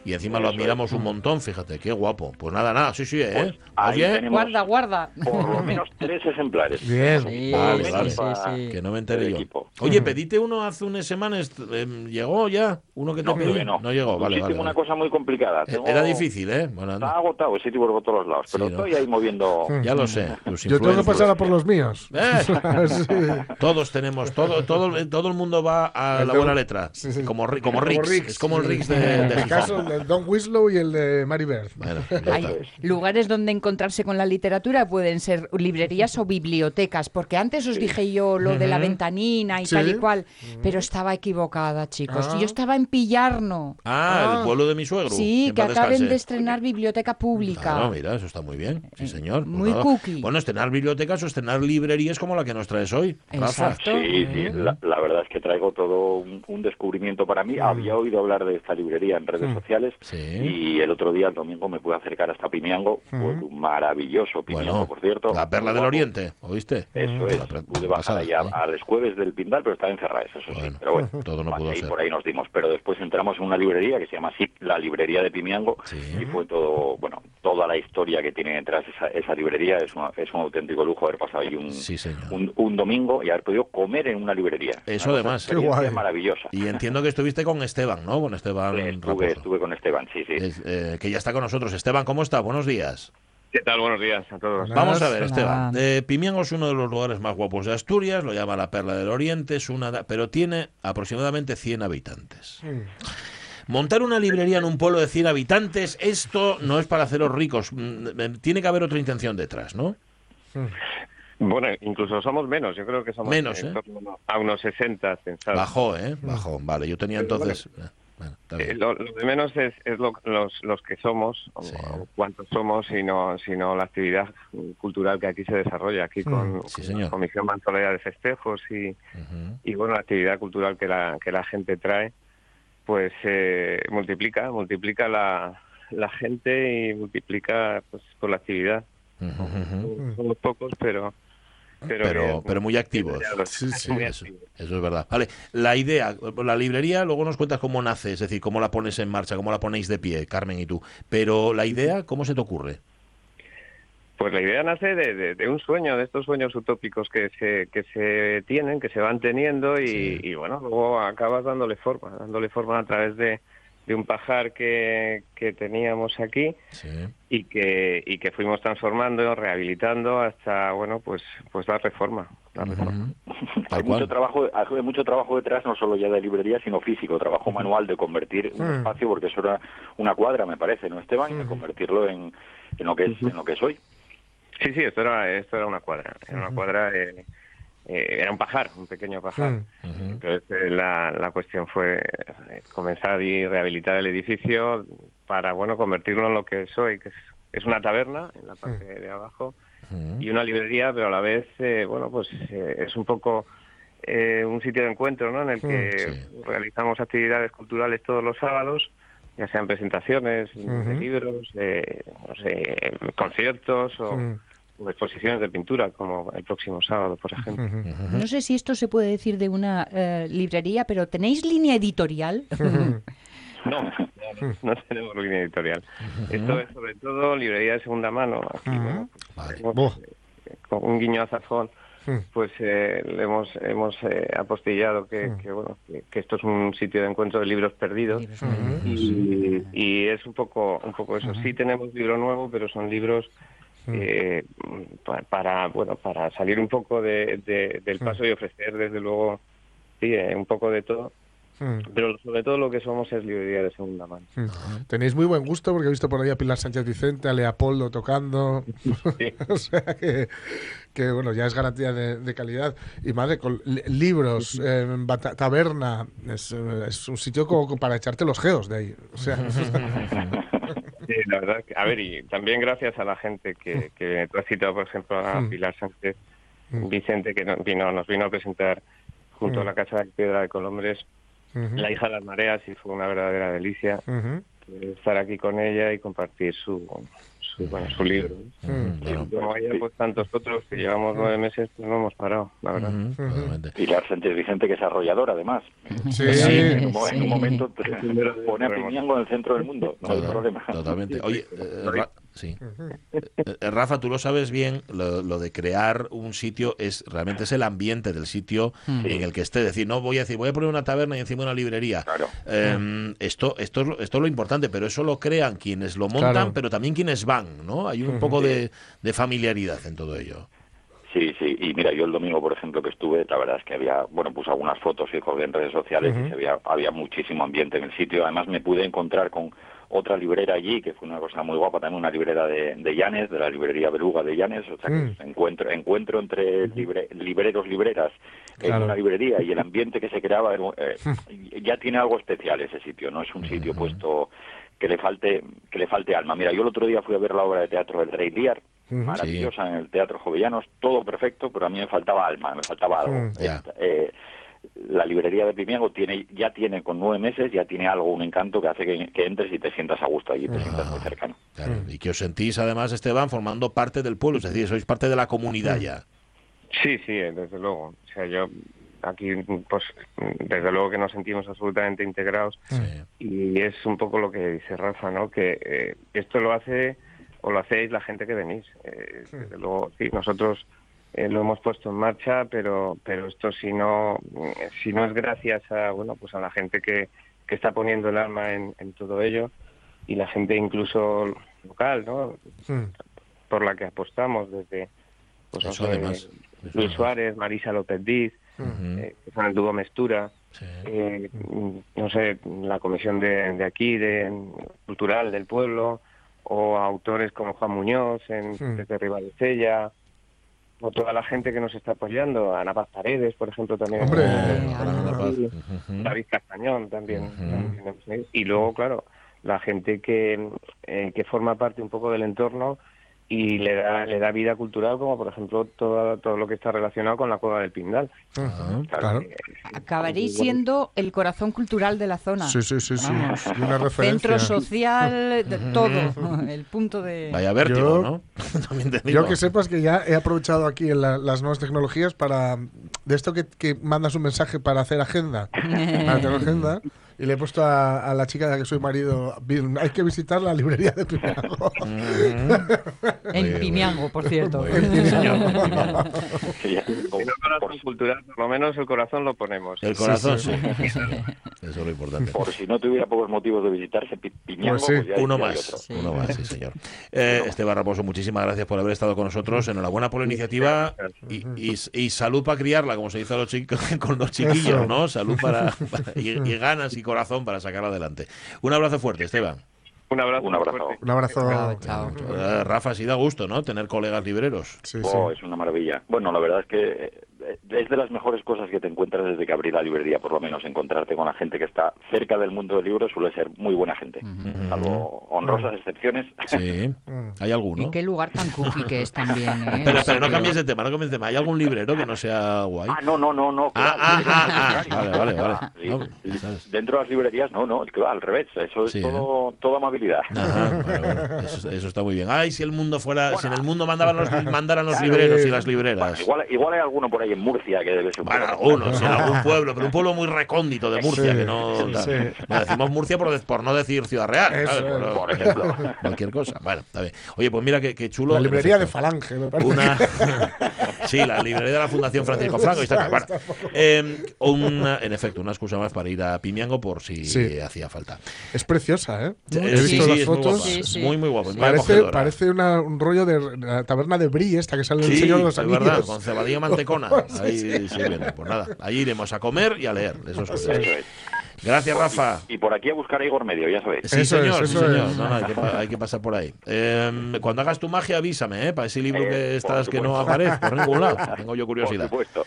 y encima lo es. admiramos un montón, fíjate, qué guapo. Pues nada, nada, sí, sí, ¿eh? Pues ahí Oye, tenemos Guarda, guarda. por lo menos tres ejemplares. Bien. Sí, Vale, sí, vale. sí, sí. que no me enteré yo. equipo. Oye, pedite uno hace unas semanas, eh, ¿llegó ya? ¿Uno que te No, pedí? que no. llegó, vale, vale. tengo una vale. cosa muy complicada. Eh, Tengo- Era difícil, ¿eh? Bueno, Está agotado ese tipo por todos lados, pero Sí, ¿no? estoy ahí moviendo. (laughs) ya lo sé. tus Yo tengo que pasar a por los míos. (laughs) Eh, (laughs) Sí. Todos tenemos, todo, todo, todo el mundo va a El la buena letra. Sí, sí. Como, Ri- como Como Rix. Es como el. Rix de, de En mi Gijón. caso, el de Don Winslow y el de Mary Bird. Bueno, Hay lugares donde encontrarse con la literatura pueden ser librerías o bibliotecas, porque antes os dije yo lo de la ventanina y Sí. tal y cual, pero estaba equivocada, chicos. Ah. Yo estaba en Pillarno. Ah, Ah. el pueblo de mi suegro. Sí, que acaben descanse. de estrenar biblioteca pública. Claro, mira, eso está muy bien. Sí, señor. Pues muy nada. cookie. Bueno, estrenar bibliotecas o estrenar librerías como la que nos traes hoy, Rafa. Exacto. Sí, sí, la, la verdad es que traigo todo un, un descubrimiento para mí. Había oído hablar de esta librería en redes Mm. sociales Sí. y el otro día, el domingo, me pude acercar hasta Pimiango. Fue un maravilloso Pimiango, Bueno, por cierto. la perla del. Oriente, ¿oíste? Eso es. Pude bajar allá ¿eh? a los jueves del Pindal, pero estaba encerrada, eso sí. Pero bueno, (laughs) todo no pudo ahí ser. por ahí nos dimos. Pero después entramos en una librería que se llama así, la librería de Pimiango, Sí. y fue todo, bueno, toda la historia que tiene detrás esa, esa librería. Es, una- es un auténtico lujo haber pasado ahí un, Sí, señor. un, un domingo y haber podido comer en una librería. Eso Una además. Qué guay. maravillosa. Y entiendo que estuviste con Esteban, ¿no? Con Esteban estuve con Esteban, sí, sí. Es, eh, que ya está con nosotros. Esteban, ¿cómo está? Buenos días. ¿Qué tal? Buenos días a todos. Buenas. Vamos a ver. Esteban. Eh, Pimiango es uno de los lugares más guapos de Asturias, lo llama la Perla del Oriente, es una, pero tiene aproximadamente 100 habitantes. Mm. Montar una librería en un pueblo de 100 habitantes, esto no es para haceros ricos, Mm, eh, tiene que haber otra intención detrás, ¿no? Bueno, incluso somos menos. Yo creo que somos Menos, en ¿eh? torno a unos 60 censados. Bajó, ¿eh? Bajó. Vale, yo tenía entonces... eh, bueno, Eh, lo, lo de menos es, es lo- los, los que somos, o- Sí. o cuántos somos, sino, sino la actividad cultural que aquí se desarrolla, aquí con, Mm, sí, con señor. la Comisión Manzolera de Festejos y, y bueno, la actividad cultural que la, que la gente trae, pues eh, multiplica, multiplica la, la gente y multiplica pues por la actividad. Ujú. Somos pocos, pero pero, pero, bien. pero muy activos. Sí, sí. Muy Eso, es verdad. Vale, la idea, la librería, luego nos cuentas cómo nace, es decir, cómo la pones en marcha, cómo la ponéis de pie, Carmen y tú. Pero la idea, ¿cómo se te ocurre? Pues la idea nace de, de- de un sueño, de estos sueños utópicos que se, que se tienen, que se van teniendo y, Sí. y, bueno, luego acabas dándole forma, dándole forma a través de, de un pajar que, que teníamos aquí Sí. y que, y que fuimos transformando, rehabilitando hasta, bueno, pues, pues dar reforma. Hay mucho trabajo, hay mucho trabajo detrás, no solo ya de librería, sino físico, trabajo manual de convertir un Mm. espacio, porque eso era una cuadra, me parece, ¿no, Esteban? Y de convertirlo en, en lo que es, en lo que soy. Sí, sí, esto era, esto era una cuadra. Era una cuadra, eh, eh, era un pajar, un pequeño pajar. Mm. Entonces eh, la, la cuestión fue eh, comenzar y rehabilitar el edificio para, bueno, convertirlo en lo que soy, que es, es una taberna en la parte de abajo y una librería, pero a la vez, eh, bueno, pues es un poco eh, un sitio de encuentro, ¿no? En el que Sí. realizamos actividades culturales todos los sábados, ya sean presentaciones de libros, de, no sé, conciertos o, Mm. o exposiciones de pintura, como el próximo sábado, por ejemplo. No sé si esto se puede decir de una eh, librería, pero ¿tenéis línea editorial? (laughs) No, no, tenemos línea editorial. Esto es sobre todo librería de segunda mano. Aquí, bueno, Vale. Buah. eh, con un guiño a Zafón, pues eh, le hemos, hemos eh, apostillado que, que, bueno, que, que esto es un sitio de encuentro de libros perdidos. Libros Ujú. perdidos. Y, y es un poco un poco eso. Sí tenemos libro nuevo, pero son libros. Eh, pa- para bueno para salir un poco de, de- del Mm. paso y ofrecer desde luego sí eh, un poco de todo. Mm. Pero sobre todo lo que somos es librería de segunda mano. Mm. Tenéis muy buen gusto porque he visto por ahí a Pilar Sánchez Vicente, a Leopoldo tocando. Sí. (laughs) o sea que, que, bueno, ya es garantía de, de calidad. Y madre, con li- libros, eh, taberna, es, eh, es un sitio como para echarte los geos de ahí. O sea, (laughs) Sí, la verdad, que- a ver, y también gracias a la gente que, que tú has citado, por ejemplo, a. Pilar Sánchez. Vicente, que nos vino, nos vino a presentar junto a la Casa de Piedra de Colombres, La hija de las mareas, y fue una verdadera delicia eh, estar aquí con ella y compartir su, su, bueno, su libro. Bueno, Y como ella, pues tantos otros que llevamos nueve meses, pues no hemos parado, la verdad. ujú, totalmente. Pilar Sánchez Vicente, que es arrollador, además. Sí, Sí, en, un, en un sí. momento te- de- pone a Pimiango en el centro del mundo, no hay problema. Totalmente. Oye, eh, sí. Eh, eh, Rafa, tú lo sabes bien, lo, lo de crear un sitio es realmente es el ambiente del sitio en el que esté. Es decir, no voy a decir, voy a poner una taberna y encima una librería. Claro. Eh, esto, esto, es lo- esto es lo importante, pero eso lo crean quienes lo montan, Claro. pero también quienes van, ¿no? Hay un poco de, de familiaridad en todo ello. Sí, sí, y mira, yo el domingo, por ejemplo, que estuve, la verdad es que había, bueno, puse algunas fotos y colgué en redes sociales y se había, había muchísimo ambiente en el sitio. Además, me pude encontrar con otra librera allí, que fue una cosa muy guapa, también una librera de, de Llanes, de la librería Beluga de Llanes, o sea, que Mm. encuentro, encuentro entre libre- libreros, libreras en Claro. una librería y el ambiente que se creaba, eh, (laughs) ya tiene algo especial ese sitio, no es un sitio puesto que le falte que le falte alma. Mira, yo el otro día fui a ver la obra de teatro del Rey Lear, maravillosa en el Teatro Jovellanos, todo perfecto, pero a mí me faltaba alma, me faltaba algo. Mm, eh, la librería de Pimiango tiene, ya tiene con nueve meses, ya tiene algo, un encanto que hace que, que entres y te sientas a gusto allí, te sientas muy cercano. Claro, Y que os sentís, además, Esteban, formando parte del pueblo, es decir, sois parte de la comunidad ya. Sí, sí, desde luego. O sea, yo aquí, pues, desde luego que nos sentimos absolutamente integrados Sí. y es un poco lo que dice Rafa, ¿no? Que eh, esto lo hace o lo hacéis la gente que venís. Eh, desde luego, sí, nosotros eh, lo hemos puesto en marcha, pero pero esto si no eh, si no es gracias a bueno pues a la gente que, que está poniendo el alma en, en todo ello y la gente incluso local, ¿no? Mm. Por la que apostamos desde pues, no Eso sé, además. Eso Luis además. Suárez, Marisa López Diz, Ujú. eh, que son el dúo Mestura, Sí. eh, no sé, la comisión de, de aquí, de cultural del pueblo, o autores como Juan Muñoz en Hmm. desde Ribadesella, o toda la gente que nos está apoyando, Ana Paz Paredes, por ejemplo, también. Hombre, Eh. David Castañón también. Y luego, claro, la gente que, eh, que forma parte un poco del entorno y le da, le da vida cultural, como por ejemplo todo, todo lo que está relacionado con la cueva del Pindal. Ajá, claro. Acabaréis siendo el corazón cultural de la zona. Sí, sí, sí, una referencia. Centro social, de todo. (laughs) El punto de. Vaya vértigo, Yo- ¿no? (laughs) También te digo. Yo que sepas que ya he aprovechado aquí en la- las nuevas tecnologías para de esto que, que mandas un mensaje para hacer agenda, para tener agenda, (laughs) y le he puesto a, a la chica de la que soy marido, "Vi- hay que visitar la librería de Pimiago. En Pimiango, por cierto. Como- por, (laughs) Cultural, por lo menos el corazón lo ponemos. El corazón, sí. Eso es lo importante. por si no tuviera pocos motivos de visitarse Pi- Piñango, Pues sí, pues ya- Uno ya más, otro. uno más, sí, señor. (laughs) Eh, Esteban Raposo, muchísimas gracias por haber estado con nosotros. Enhorabuena por la iniciativa y, y- y salud para criarla, como se dice a los (laughs) con los chiquillos. ¿no? Salud para, (laughs) para- y, y ganas y corazón para sacarla adelante. Un abrazo fuerte, Esteban. Un abrazo. Un abrazo. Un abrazo. Chao, chao. Eh, Rafa, sí da gusto, ¿no? Tener colegas libreros. Sí, sí. Oh, es una maravilla. Bueno, la verdad es que es de las mejores cosas que te encuentras desde que abrí la librería, por lo menos. Encontrarte con la gente que está cerca del mundo del libro suele ser muy buena gente. Salvo honrosas excepciones. Sí, (laughs) hay alguno. Y qué lugar tan cookie que es también, ¿eh? Pero, pero no cambies de tema, no cambies de tema. ¿Hay algún librero que no sea guay? Ah, no, no, no, no. Ah, claro, ah, ah, ah. Dentro de las librerías, no, no, es que va al revés. Eso es Sí, ¿eh? todo, toda amabilidad. Ajá, vale, vale. Eso, eso está muy bien. Ay, si el mundo fuera, si en el mundo mandaban los, mandaran los Claro. libreros y las Bueno, libreras. igual, igual hay alguno por ahí en Murcia que debe ser un Bueno, en algún pueblo, pero un pueblo muy recóndito de Murcia, Sí, que no. sí. Bueno, decimos Murcia por, no decir Ciudad Real, Eso ¿sabes? es. Por, Por ejemplo. (laughs) Cualquier cosa. Bueno, está bien. Oye, pues mira qué, qué chulo. La librería de. Falange, me parece. Una... (laughs) sí, la librería de la Fundación Francisco Franco. está- bueno, eh, una- en efecto, una excusa más para ir a Pimiango por si Sí. hacía falta. Es preciosa, ¿eh? He sí, visto sí, las es muy fotos. muy, muy guapo. muy Parece, una- un rollo de la taberna de Brie, esta que sale en Sí, el Señor de los es Anillos. verdad, con cebadilla mantecona. (laughs) (laughs) Sí, Ahí sí. sí, bien. Pues nada, ahí iremos a comer y a leer. Eso es Eso es. Gracias, Rafa. Y por aquí a buscar a Igor Medio, ya sabéis. Sí, Eso es, señor, sí, señor. es. No, no, hay, que, pa- hay que pasar por ahí. Eh, cuando hagas tu magia, avísame, ¿eh? Para ese libro Eh, que por estás que no aparece por ningún lado. (laughs) Tengo yo Por curiosidad. supuesto.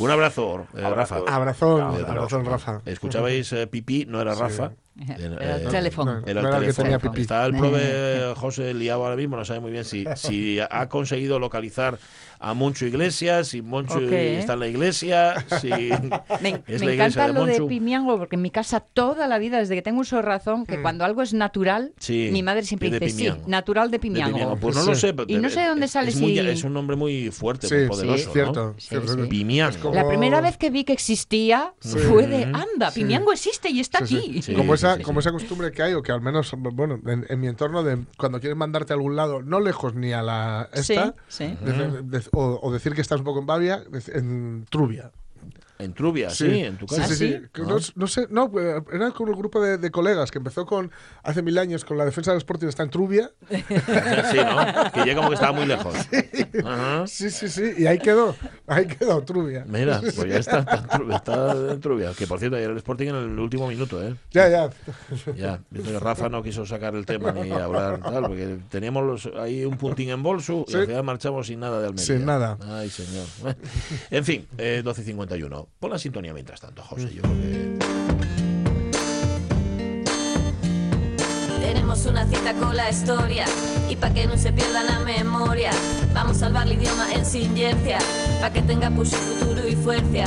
Un abrazo, eh, Rafa. Abrazón, abrazón, Rafa. Escuchabais eh, pipí, no era Rafa. (laughs) Era el Eh, teléfono. no era el. Está el prove (laughs) José liado ahora mismo, no sabe muy bien si, si ha conseguido localizar a Moncho Iglesias, si Moncho está en la iglesia, si (laughs) Me, es me la iglesia encanta de lo de. Pimiango, porque en mi casa toda la vida, desde que tengo uso de razón, que cuando algo es natural, Sí, mi madre siempre dice, sí, natural de De Pimiango. Pues no Sí. lo sé. pero Y no sé de dónde sale es, muy- es un nombre muy fuerte, Sí, muy sí, poderoso. cierto. ¿no? Sí, cierto. sí. Pimiango. Como- La primera vez que vi que existía fue de, anda, Sí. Pimiango existe y está aquí. Como esa, sí, como esa costumbre que hay, o que al menos, bueno, en, en mi entorno, de cuando quieres mandarte a algún lado, no lejos ni a la esta, sí. de- de- o, o decir que estás un poco en Bavia, en Trubia. En Trubia, sí, en tu Sí, casa. sí, sí. ¿Ah, sí? Que No, no sé, no, pues, era con un grupo de, de colegas que empezó con hace mil años con la defensa del Sporting está en Trubia. (laughs) Sí, ¿no? Que llega como que estaba muy lejos. (laughs) Ajá. Sí, sí, sí, y ahí quedó, ahí quedó Trubia. Mira, pues ya está, está, en Trubia, está en Trubia. Que por cierto, ayer el Sporting en el último minuto, ¿eh? Ya, ya. Ya, viendo que Rafa no quiso sacar el tema ni hablar tal, porque teníamos los, ahí un puntín en bolso y Sí. al final marchamos sin nada de Almería. Sin nada. Ay, señor. En fin, eh, 12.51. Pon la sintonía mientras tanto, José. Yo creo que... Tenemos una cita con la historia y pa' que no se pierda la memoria Vamos a salvar el idioma en silencia Pa' que tenga push futuro y fuerza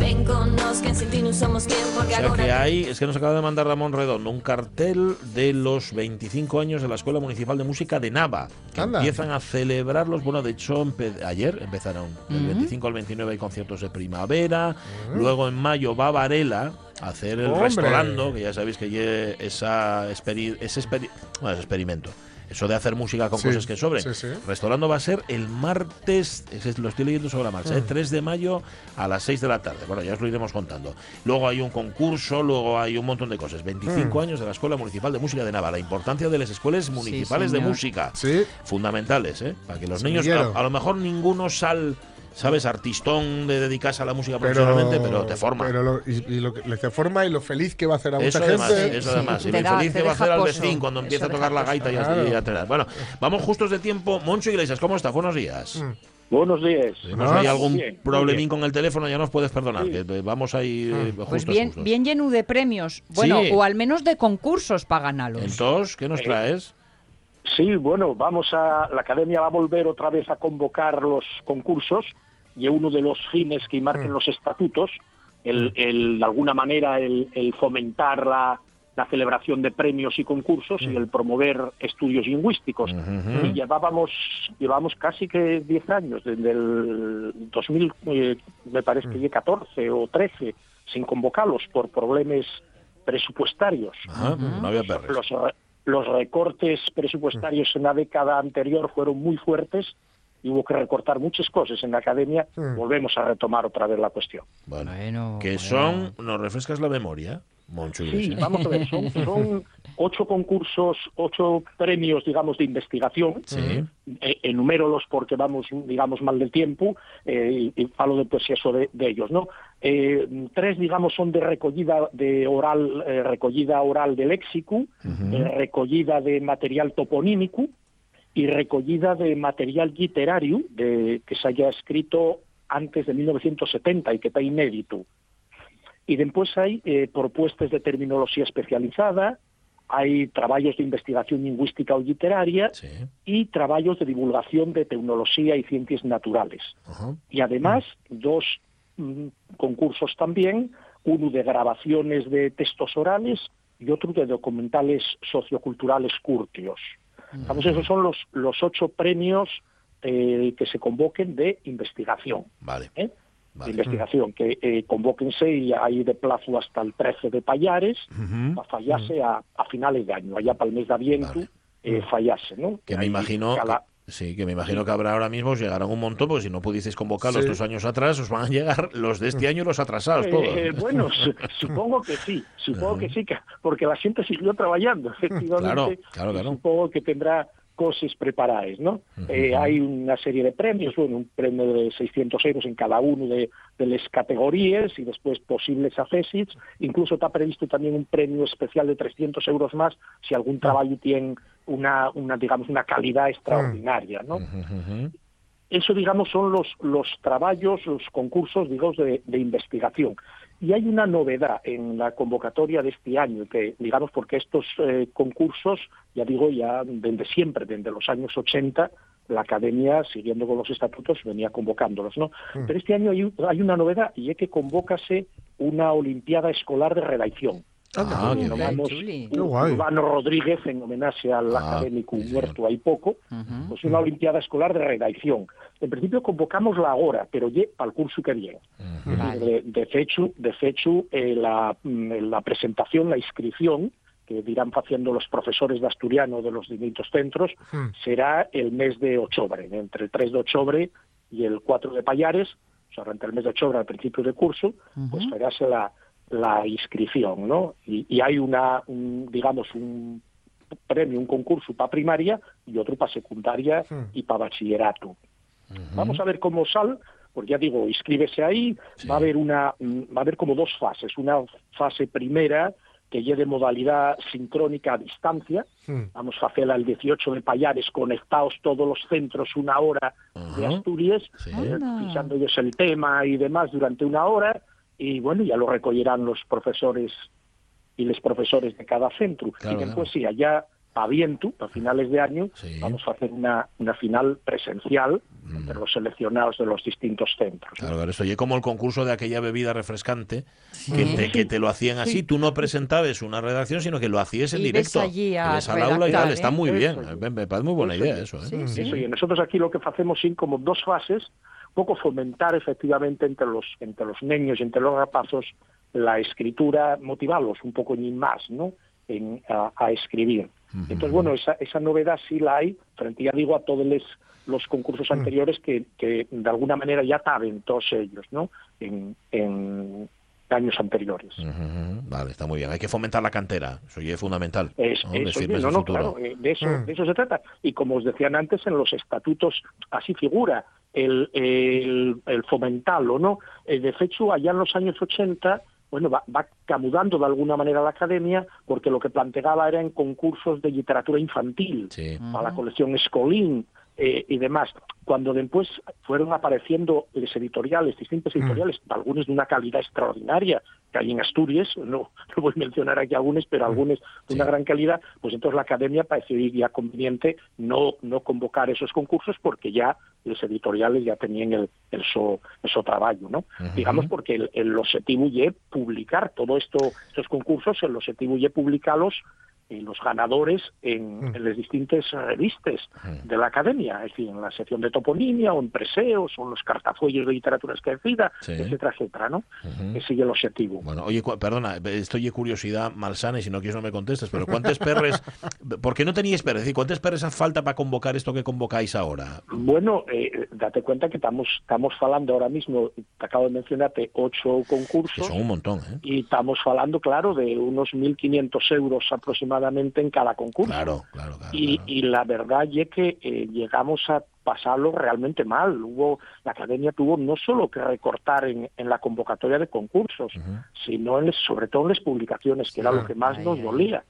Ven con nos que en sin ti no somos quien O porque sea ahora que hay, es que nos acaba de mandar Ramón Redondo un cartel de los 25 años de la Escuela Municipal de Música de Nava, que Anda. empiezan a celebrarlos. Bueno, de hecho, empe- ayer empezaron. Del Ujú. 25 al 29 hay conciertos de primavera. Luego en mayo va Varela a hacer el ¡Hombre! Restolando, que ya sabéis que esa experi- ese experi- bueno, es experimento. Eso de hacer música con Sí, cosas que sobren. sí, sí. Restaurando va a ser el martes, lo estoy leyendo sobre la marcha, Mm. ¿eh? 3 de mayo a las 6 de la tarde. Bueno, ya os lo iremos contando. Luego hay un concurso, luego hay un montón de cosas. 25 Mm. años de la Escuela Municipal de Música de Nava. La importancia de las escuelas municipales de música. Sí, Fundamentales, ¿eh? Para que los niños, a, a lo mejor ninguno sal, ¿sabes? Artistón de dedicarse a la música pero, profesionalmente, pero te forma. Pero lo, y, y lo que le te forma y lo feliz que va a hacer a Eso mucha además, gente. eso además. Sí, y te lo da- te que va a hacer al vecino cuando empieza a tocar la gaita y a- Claro. y a entrenar. Bueno, vamos justos de tiempo. Moncho Iglesias, ¿cómo está? Buenos días. Mm. Buenos días. Tenemos Ah, ahí algún bien, problemín con el teléfono, ya nos puedes perdonar, que eh, vamos ahí eh, justos, Pues bien, justos. bien lleno de premios. Bueno, Sí. o al menos de concursos para ganarlos. Entonces, ¿qué nos traes? Sí, bueno, vamos a la academia va a volver otra vez a convocar los concursos y uno de los fines que marquen los estatutos, el, el, de alguna manera el, el fomentar la, la celebración de premios y concursos y el promover estudios lingüísticos. Y llevábamos, llevamos casi que 10 años, desde el 2000, eh, me parece que 14 o 13, sin convocarlos por problemas presupuestarios. Ajá, no había perres. Los, los recortes presupuestarios en la década anterior fueron muy fuertes y hubo que recortar muchas cosas en la academia. Volvemos a retomar otra vez la cuestión. Bueno, que son, ¿nos refrescas la memoria? Moncho Sí, Iglesias? vamos a ver, son, (laughs) son ocho concursos, ocho premios, digamos, de investigación. Sí. Eh, enumérolos porque vamos, digamos, mal del tiempo eh, y, y falo de, pues, eso de, de ellos, ¿no? Eh, tres, digamos, son de recollida de oral, eh, recollida oral de léxico, eh, recollida de material toponímico y recollida de material literario de, que se haya escrito antes de 1970 y que está inédito. Y después hay eh, propuestas de terminología especializada, hay trabajos de investigación lingüística o literaria y trabajos de divulgación de tecnología y ciencias naturales. Y además, dos mm, concursos también, uno de grabaciones de textos orales y otro de documentales socioculturales curtios. Vamos, esos son los, los ocho premios eh, que se convoquen de investigación. Vale. ¿eh? de investigación, que eh, convóquense y hay de plazo hasta el 13 de Payares, para fallarse a, a finales de año, allá para el mes de aviento, eh, fallase, ¿no? Que me imagino... cada- Sí, que me imagino que habrá ahora mismo, os llegarán un montón, porque si no pudisteis convocarlos Sí. dos años atrás, os van a llegar los de este año y los atrasados, Eh, todos. eh, bueno, su- supongo que sí, supongo que sí, que- porque la gente siguió trabajando, (laughs) efectivamente. Claro, claro, claro. Supongo que tendrá cosas preparadas, ¿no? Eh, hay una serie de premios, bueno, un premio de 600 euros en cada uno de, de las categorías y después posibles accesits. Incluso está previsto también un premio especial de 300 euros más si algún trabajo tiene una, una digamos, una calidad extraordinaria, ¿no? Eso, digamos, son los, los trabajos, los concursos, digamos, de, de investigación. Y hay una novedad en la convocatoria de este año, que, digamos, porque estos eh, concursos, ya digo, ya desde siempre, desde los años 80, la academia, siguiendo con los estatutos, venía convocándolos, ¿no? Mm. Pero este año hay, hay una novedad, y es que convócase una Olimpiada Escolar de Redacción. Ah, qué Llamamos. Ur- Urbano Rodríguez en homenaje al Ah, académico muerto hay poco, pues una Olimpiada Escolar de Redacción. En principio convocamos la ahora, pero ye para el curso que viene. De, de fecho, de fecho eh, la, mm, la presentación, la inscripción, que dirán haciendo los profesores de asturiano de los distintos centros, será el mes de octubre, entre el 3 de octubre y el 4 de Payares, o sea, entre el mes de octubre al principio de curso, pues haráse la, la inscripción, ¿no? Y, y hay una, un, digamos, un premio, un concurso para primaria y otro para secundaria y para bachillerato. Vamos a ver cómo sale, porque ya digo, inscríbese ahí, va a haber una, mm, va a haber como dos fases, una fase primera que lleve modalidad sincrónica a distancia, vamos a hacerla el 18 de Payares, conectados todos los centros una hora de Asturias, eh, fichando ellos el tema y demás durante una hora, y bueno, ya lo recogerán los profesores y los profesores de cada centro. Claro, y después sí, allá a viento, a finales de año, vamos a hacer una, una final presencial entre los seleccionados de los distintos centros. Claro, claro, eso oye como el concurso de aquella bebida refrescante que, Sí. te, que te lo hacían así. Sí. Tú no presentabas una redacción, sino que lo hacías en directo. allí a Ibes al aula y tal. Está ¿eh? muy bien. Me, parece muy buena idea eso. ¿eh? Eso, y nosotros aquí lo que hacemos son como dos fases, poco fomentar efectivamente entre los, entre los niños y entre los rapazos la escritura, motivarlos un poco ni más, ¿no? En, a, a escribir. Entonces, bueno, esa, esa novedad sí la hay, frente, ya digo, a todos les- los concursos anteriores que, que de alguna manera ya saben todos ellos, ¿no? En, en años anteriores. Vale, está muy bien. Hay que fomentar la cantera. Eso ya es fundamental. Es, ¿no? Eso, no, no, claro, eh, de eso, de eso se trata. Y como os decían antes, en los estatutos así figura el, el, el fomentarlo, ¿no? Eh, de hecho, allá en los años 80, bueno, va, va camudando de alguna manera la academia, porque lo que planteaba era en concursos de literatura infantil, para la colección Escolín, eh, y demás. Cuando después fueron apareciendo los editoriales, distintos editoriales, algunos de una calidad extraordinaria, que hay en Asturias, (laughs) no, no voy a mencionar aquí algunos, pero algunos de una gran calidad, pues entonces la academia pareció ya conveniente no, no convocar esos concursos porque ya los editoriales ya tenían el, el so, el trabajo, ¿no? Digamos porque el, el objetivo es publicar todo esto, estos concursos, el objetivo es publicarlos y los ganadores en, en, las distintas revistas de la academia, es decir, en la sección de toponimia o en preseos o en los cartafollos de literatura esquecida, sí. etcétera, etcétera, ¿no? Uh -huh. Ese es el objetivo. Bueno, oye, perdona, estoy de curiosidad malsana y si no quieres no me contestes, pero ¿cuántos perres, (laughs) por qué no teníais perres? Es decir, ¿cuántos perres hace falta para convocar esto que convocáis ahora? Bueno, eh, date cuenta que estamos estamos hablando ahora mismo, te acabo de mencionarte, ocho concursos. Que son un montón, ¿eh? Y estamos hablando, claro, de unos 1.500 euros aproximadamente en cada concurso. Claro, claro, claro, y, claro. y, la verdad es que eh, llegamos a pasarlo realmente mal. Hubo la academia tuvo no solo que recortar en, en la convocatoria de concursos, uh -huh. sino en, sobre todo en las publicaciones, que era lo que más ay, nos ay. dolía.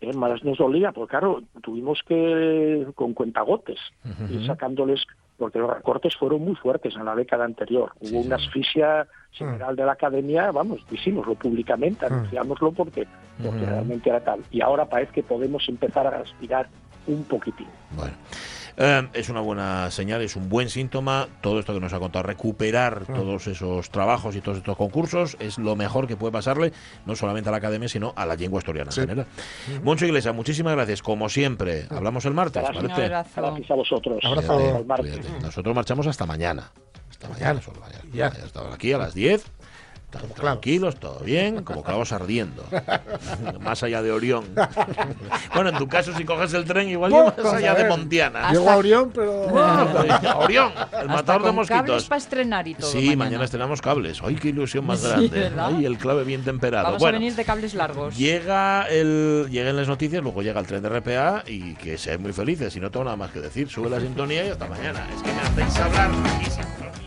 Eh, más nos dolía, porque claro, tuvimos que con cuentagotes uh -huh. ir sacándoles porque los recortes fueron muy fuertes en la década anterior. Hubo sí, una asfixia general de la academia, vamos, hicimoslo públicamente, anunciámoslo porque, porque realmente era tal. Y ahora parece que podemos empezar a respirar un poquitín. Bueno. Eh, es una buena señal, es un buen síntoma. Todo esto que nos ha contado, recuperar todos esos trabajos y todos estos concursos, es lo mejor que puede pasarle, no solamente a la academia, sino a la lengua asturiana sí. en general. Moncho Iglesias, muchísimas gracias. Como siempre, hablamos el martes. Gracias, ¿vale? gracias a vosotros. Abrazo. Cuídate, martes. Nosotros marchamos hasta mañana. Hasta mañana, solo mañana. Ya. ya estamos aquí a las 10 tranquilos, todo bien, como clavos ardiendo. (laughs) más allá de Orión. (laughs) bueno, en tu caso, si coges el tren, igual Bueno, más allá de. Montiana. Llego a Orión, pero. (laughs) Orión, el matador de mosquitos. cables para estrenar y todo. Sí, mañana. estrenamos cables. ¡Ay, qué ilusión más Sí, grande! ¿verdad? ¡Ay, el clave bien temperado! Vamos bueno, a venir de cables largos. llega el, llegan las noticias, luego llega el tren de RPA y que sean muy felices. Y no tengo nada más que decir. Sube la sintonía y hasta mañana. Es que me hacéis hablar y